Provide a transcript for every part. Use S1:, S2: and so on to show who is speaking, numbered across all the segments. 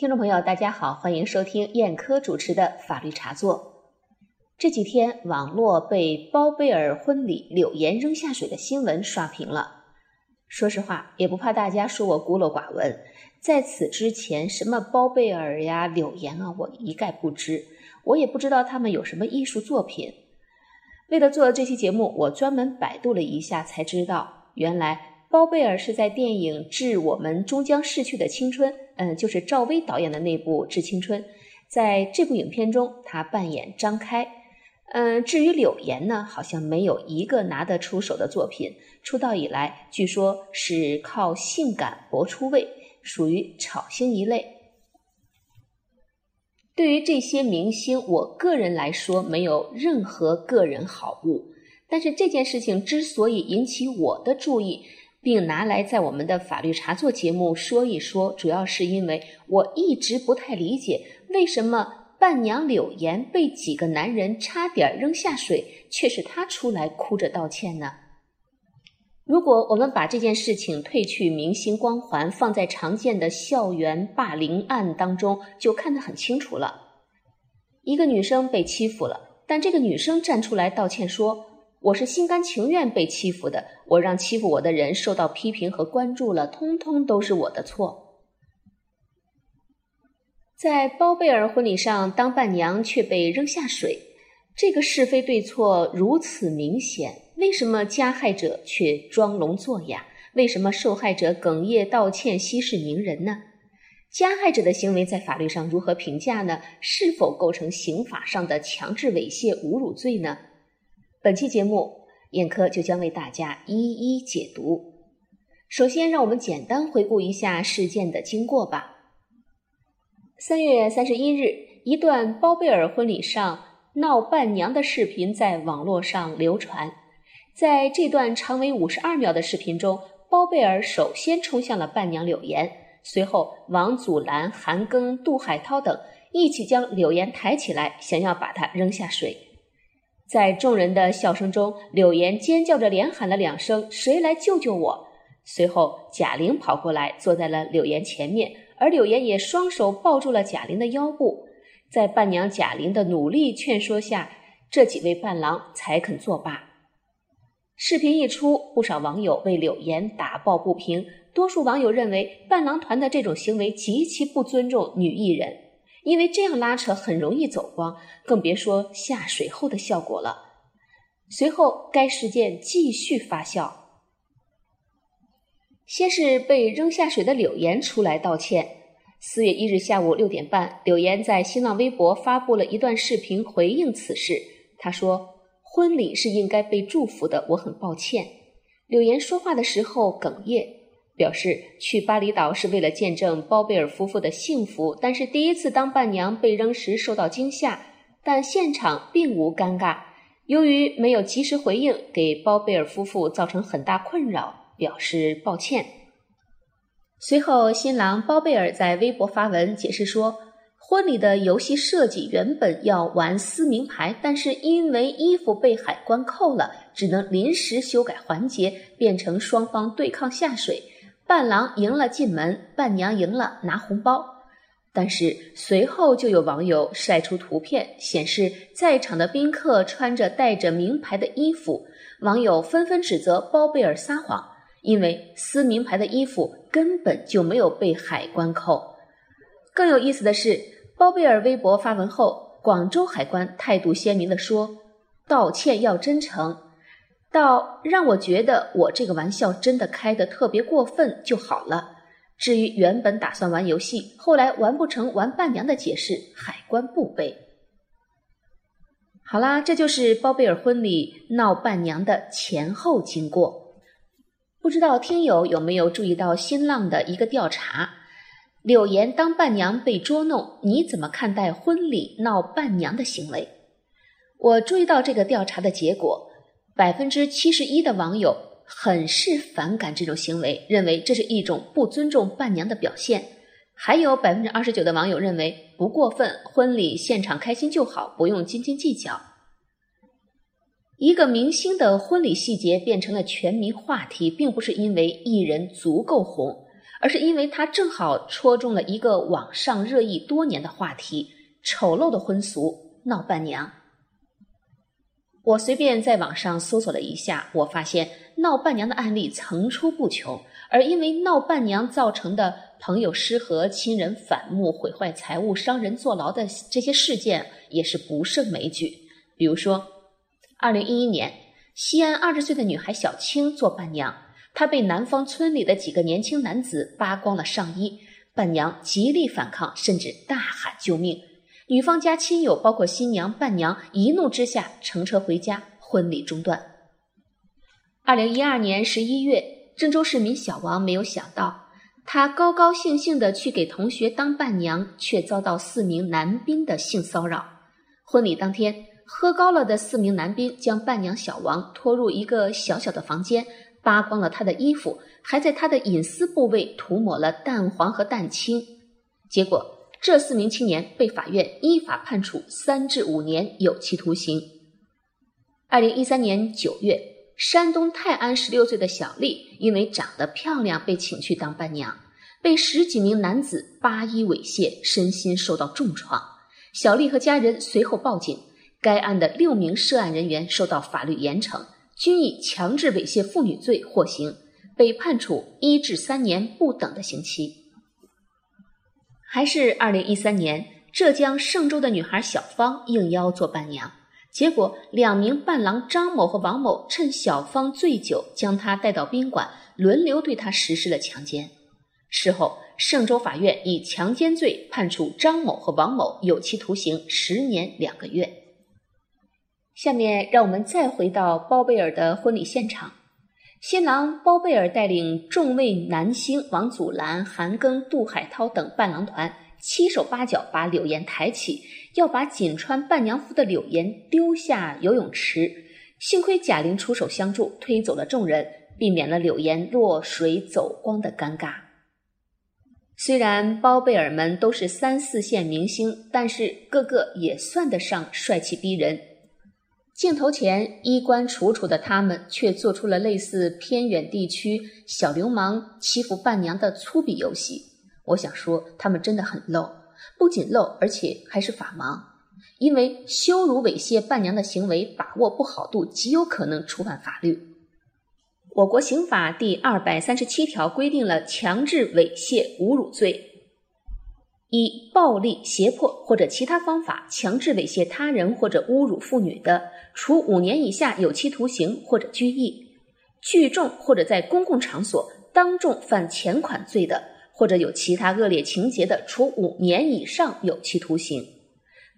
S1: 听众朋友，大家好，欢迎收听燕科主持的法律茶座。这几天，网络被包贝尔婚礼柳岩扔下水的新闻刷屏了。说实话，也不怕大家说我孤陋寡闻，在此之前，什么包贝尔呀、柳岩啊，我一概不知。我也不知道他们有什么艺术作品。为了做这期节目，我专门百度了一下，才知道原来。包贝尔是在电影《致我们终将逝去的青春》，嗯，就是赵薇导演的那部《致青春》。在这部影片中，他扮演张开。嗯，至于柳岩呢，好像没有一个拿得出手的作品。出道以来，据说是靠性感搏出位，属于炒星一类。对于这些明星，我个人来说没有任何个人好恶。但是这件事情之所以引起我的注意，并拿来在我们的法律茶座节目说一说，主要是因为我一直不太理解，为什么伴娘柳岩被几个男人差点扔下水，却是她出来哭着道歉呢？如果我们把这件事情褪去明星光环，放在常见的校园霸凌案当中，就看得很清楚了。一个女生被欺负了，但这个女生站出来道歉说。我是心甘情愿被欺负的，我让欺负我的人受到批评和关注了，通通都是我的错。在包贝尔婚礼上当伴娘却被扔下水，这个是非对错如此明显，为什么加害者却装聋作哑？为什么受害者哽咽道歉息事宁人呢？加害者的行为在法律上如何评价呢？是否构成刑法上的强制猥亵侮辱罪呢？本期节目，燕科就将为大家一一解读。首先，让我们简单回顾一下事件的经过吧。三月三十一日，一段包贝尔婚礼上闹伴娘的视频在网络上流传。在这段长为五十二秒的视频中，包贝尔首先冲向了伴娘柳岩，随后王祖蓝、韩庚、杜海涛等一起将柳岩抬起来，想要把她扔下水。在众人的笑声中，柳岩尖叫着连喊了两声：“谁来救救我？”随后，贾玲跑过来，坐在了柳岩前面，而柳岩也双手抱住了贾玲的腰部。在伴娘贾玲的努力劝说下，这几位伴郎才肯作罢。视频一出，不少网友为柳岩打抱不平。多数网友认为，伴郎团的这种行为极其不尊重女艺人。因为这样拉扯很容易走光，更别说下水后的效果了。随后，该事件继续发酵。先是被扔下水的柳岩出来道歉。四月一日下午六点半，柳岩在新浪微博发布了一段视频回应此事。她说：“婚礼是应该被祝福的，我很抱歉。”柳岩说话的时候哽咽。表示去巴厘岛是为了见证包贝尔夫妇的幸福，但是第一次当伴娘被扔时受到惊吓，但现场并无尴尬。由于没有及时回应，给包贝尔夫妇造成很大困扰，表示抱歉。随后，新郎包贝尔在微博发文解释说，婚礼的游戏设计原本要玩撕名牌，但是因为衣服被海关扣了，只能临时修改环节，变成双方对抗下水。伴郎赢了进门，伴娘赢了拿红包。但是随后就有网友晒出图片，显示在场的宾客穿着带着名牌的衣服。网友纷纷指责包贝尔撒谎，因为撕名牌的衣服根本就没有被海关扣。更有意思的是，包贝尔微博发文后，广州海关态度鲜明地说：“道歉要真诚。”到让我觉得我这个玩笑真的开得特别过分就好了。至于原本打算玩游戏，后来玩不成玩伴娘的解释，海关不背。好啦，这就是包贝尔婚礼闹伴娘的前后经过。不知道听友有没有注意到新浪的一个调查：柳岩当伴娘被捉弄，你怎么看待婚礼闹伴娘的行为？我注意到这个调查的结果。百分之七十一的网友很是反感这种行为，认为这是一种不尊重伴娘的表现。还有百分之二十九的网友认为不过分，婚礼现场开心就好，不用斤斤计较。一个明星的婚礼细节变成了全民话题，并不是因为艺人足够红，而是因为他正好戳中了一个网上热议多年的话题：丑陋的婚俗闹伴娘。我随便在网上搜索了一下，我发现闹伴娘的案例层出不穷，而因为闹伴娘造成的朋友失和、亲人反目、毁坏财物、伤人坐牢的这些事件也是不胜枚举。比如说，二零一一年，西安二十岁的女孩小青做伴娘，她被南方村里的几个年轻男子扒光了上衣，伴娘极力反抗，甚至大喊救命。女方家亲友，包括新娘、伴娘，一怒之下乘车回家，婚礼中断。二零一二年十一月，郑州市民小王没有想到，他高高兴兴的去给同学当伴娘，却遭到四名男宾的性骚扰。婚礼当天，喝高了的四名男宾将伴娘小王拖入一个小小的房间，扒光了她的衣服，还在她的隐私部位涂抹了蛋黄和蛋清，结果。这四名青年被法院依法判处三至五年有期徒刑。二零一三年九月，山东泰安十六岁的小丽因为长得漂亮被请去当伴娘，被十几名男子扒衣猥亵，身心受到重创。小丽和家人随后报警，该案的六名涉案人员受到法律严惩，均以强制猥亵妇女罪获刑，被判处一至三年不等的刑期。还是二零一三年，浙江嵊州的女孩小芳应邀做伴娘，结果两名伴郎张某和王某趁小芳醉酒，将她带到宾馆，轮流对她实施了强奸。事后，嵊州法院以强奸罪判处张某和王某有期徒刑十年两个月。下面让我们再回到包贝尔的婚礼现场。新郎包贝尔带领众位男星王祖蓝、韩庚、杜海涛等伴郎团，七手八脚把柳岩抬起，要把仅穿伴娘服的柳岩丢下游泳池。幸亏贾玲出手相助，推走了众人，避免了柳岩落水走光的尴尬。虽然包贝尔们都是三四线明星，但是个个也算得上帅气逼人。镜头前衣冠楚楚的他们，却做出了类似偏远地区小流氓欺负伴娘的粗鄙游戏。我想说，他们真的很 low，不仅 low，而且还是法盲。因为羞辱猥亵伴娘的行为把握不好度，极有可能触犯法律。我国刑法第二百三十七条规定了强制猥亵侮辱罪。以暴力、胁迫或者其他方法强制猥亵他人或者侮辱妇女的，处五年以下有期徒刑或者拘役；聚众或者在公共场所当众犯前款罪的，或者有其他恶劣情节的，处五年以上有期徒刑；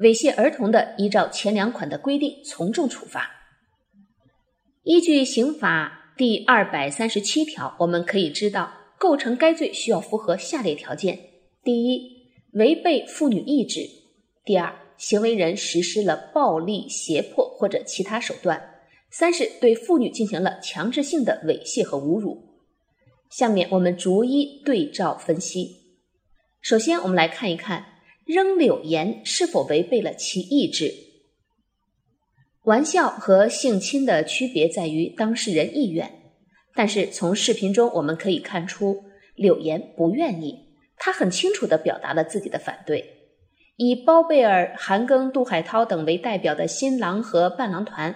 S1: 猥亵儿童的，依照前两款的规定从重处罚。依据刑法第二百三十七条，我们可以知道，构成该罪需要符合下列条件：第一，违背妇女意志。第二，行为人实施了暴力、胁迫或者其他手段。三是对妇女进行了强制性的猥亵和侮辱。下面我们逐一对照分析。首先，我们来看一看扔柳岩是否违背了其意志。玩笑和性侵的区别在于当事人意愿，但是从视频中我们可以看出，柳岩不愿意。他很清楚地表达了自己的反对。以包贝尔、韩庚、杜海涛等为代表的新郎和伴郎团，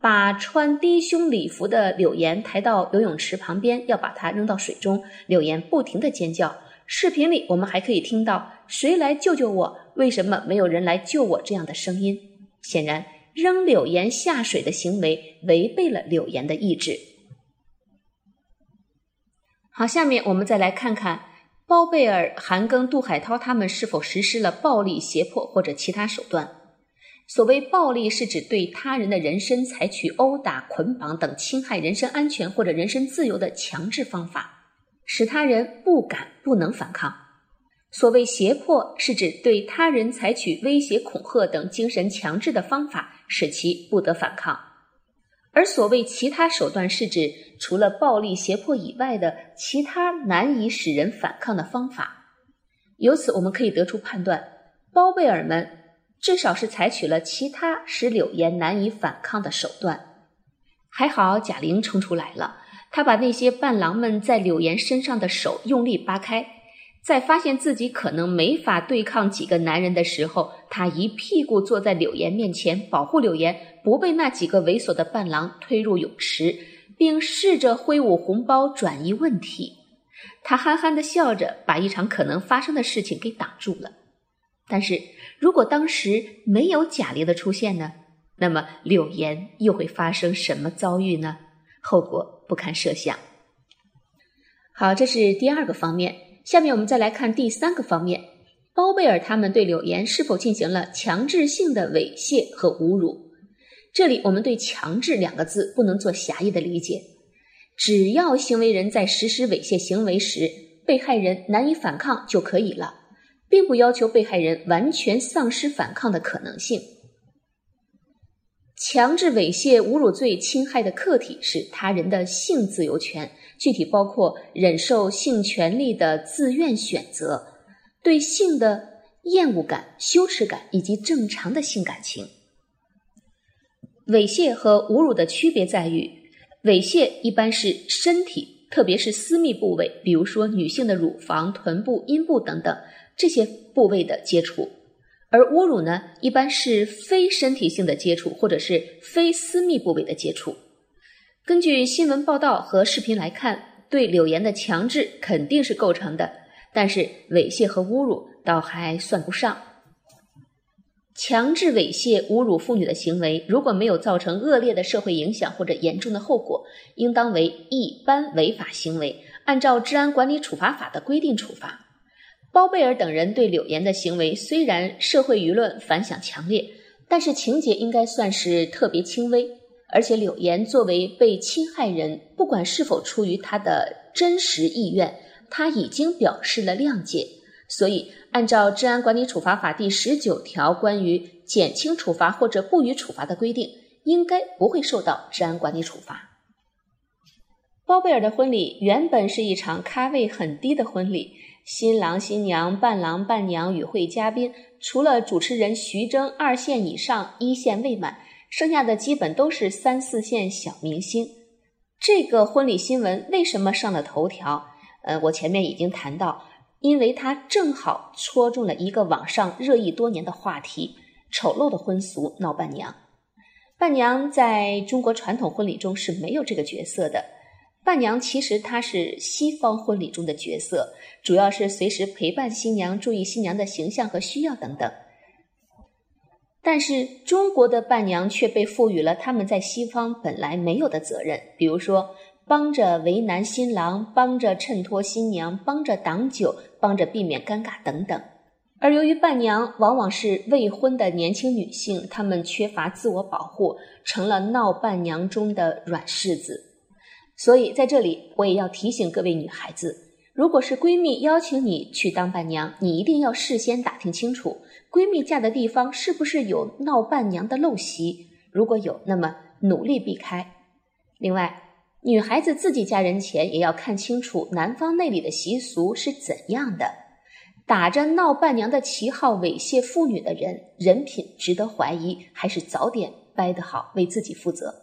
S1: 把穿低胸礼服的柳岩抬到游泳池旁边，要把她扔到水中。柳岩不停地尖叫。视频里我们还可以听到“谁来救救我？为什么没有人来救我？”这样的声音。显然，扔柳岩下水的行为违背了柳岩的意志。好，下面我们再来看看。包贝尔、韩庚、杜海涛他们是否实施了暴力、胁迫或者其他手段？所谓暴力，是指对他人的人身采取殴打、捆绑等侵害人身安全或者人身自由的强制方法，使他人不敢、不能反抗。所谓胁迫，是指对他人采取威胁、恐吓等精神强制的方法，使其不得反抗。而所谓其他手段，是指除了暴力胁迫以外的其他难以使人反抗的方法。由此，我们可以得出判断：包贝尔们至少是采取了其他使柳岩难以反抗的手段。还好，贾玲冲出来了，她把那些伴郎们在柳岩身上的手用力扒开，在发现自己可能没法对抗几个男人的时候，他一屁股坐在柳岩面前，保护柳岩不被那几个猥琐的伴郎推入泳池，并试着挥舞红包转移问题。他憨憨的笑着，把一场可能发生的事情给挡住了。但是如果当时没有贾玲的出现呢？那么柳岩又会发生什么遭遇呢？后果不堪设想。好，这是第二个方面。下面我们再来看第三个方面：包贝尔他们对柳岩是否进行了强制性的猥亵和侮辱？这里我们对“强制”两个字不能做狭义的理解。只要行为人在实施猥亵行为时，被害人难以反抗就可以了，并不要求被害人完全丧失反抗的可能性。强制猥亵侮辱罪侵害的客体是他人的性自由权，具体包括忍受性权利的自愿选择、对性的厌恶感、羞耻感以及正常的性感情。猥亵和侮辱的区别在于。猥亵一般是身体，特别是私密部位，比如说女性的乳房、臀部、阴部等等这些部位的接触；而侮辱呢，一般是非身体性的接触，或者是非私密部位的接触。根据新闻报道和视频来看，对柳岩的强制肯定是构成的，但是猥亵和侮辱倒还算不上。强制猥亵、侮辱妇女的行为，如果没有造成恶劣的社会影响或者严重的后果，应当为一般违法行为，按照《治安管理处罚法》的规定处罚。包贝尔等人对柳岩的行为虽然社会舆论反响强烈，但是情节应该算是特别轻微，而且柳岩作为被侵害人，不管是否出于他的真实意愿，他已经表示了谅解，所以。按照《治安管理处罚法》第十九条关于减轻处罚或者不予处罚的规定，应该不会受到治安管理处罚。包贝尔的婚礼原本是一场咖位很低的婚礼，新郎新娘、伴郎伴娘、与会嘉宾，除了主持人徐峥二线以上，一线未满，剩下的基本都是三四线小明星。这个婚礼新闻为什么上了头条？呃，我前面已经谈到。因为他正好戳中了一个网上热议多年的话题：丑陋的婚俗闹伴娘。伴娘在中国传统婚礼中是没有这个角色的。伴娘其实她是西方婚礼中的角色，主要是随时陪伴新娘、注意新娘的形象和需要等等。但是中国的伴娘却被赋予了他们在西方本来没有的责任，比如说。帮着为难新郎，帮着衬托新娘，帮着挡酒，帮着避免尴尬等等。而由于伴娘往往是未婚的年轻女性，她们缺乏自我保护，成了闹伴娘中的软柿子。所以在这里，我也要提醒各位女孩子：如果是闺蜜邀请你去当伴娘，你一定要事先打听清楚，闺蜜嫁的地方是不是有闹伴娘的陋习。如果有，那么努力避开。另外，女孩子自己嫁人前也要看清楚男方那里的习俗是怎样的。打着闹伴娘的旗号猥亵妇女的人，人品值得怀疑，还是早点掰得好，为自己负责。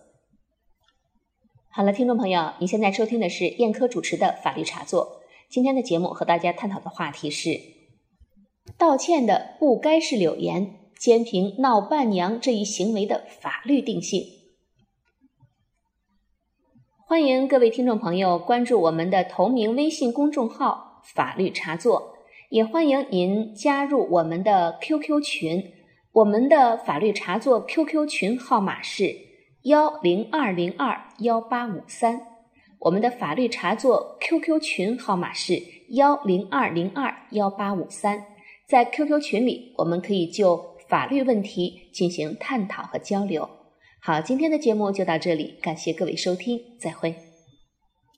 S1: 好了，听众朋友，你现在收听的是燕科主持的法律茶座。今天的节目和大家探讨的话题是：道歉的不该是柳岩，兼凭闹伴娘这一行为的法律定性。欢迎各位听众朋友关注我们的同名微信公众号“法律茶座”，也欢迎您加入我们的 QQ 群。我们的法律茶座 QQ 群号码是幺零二零二幺八五三。我们的法律茶座 QQ 群号码是幺零二零二幺八五三。在 QQ 群里，我们可以就法律问题进行探讨和交流。好，今天的节目就到这里，感谢各位收听，再会。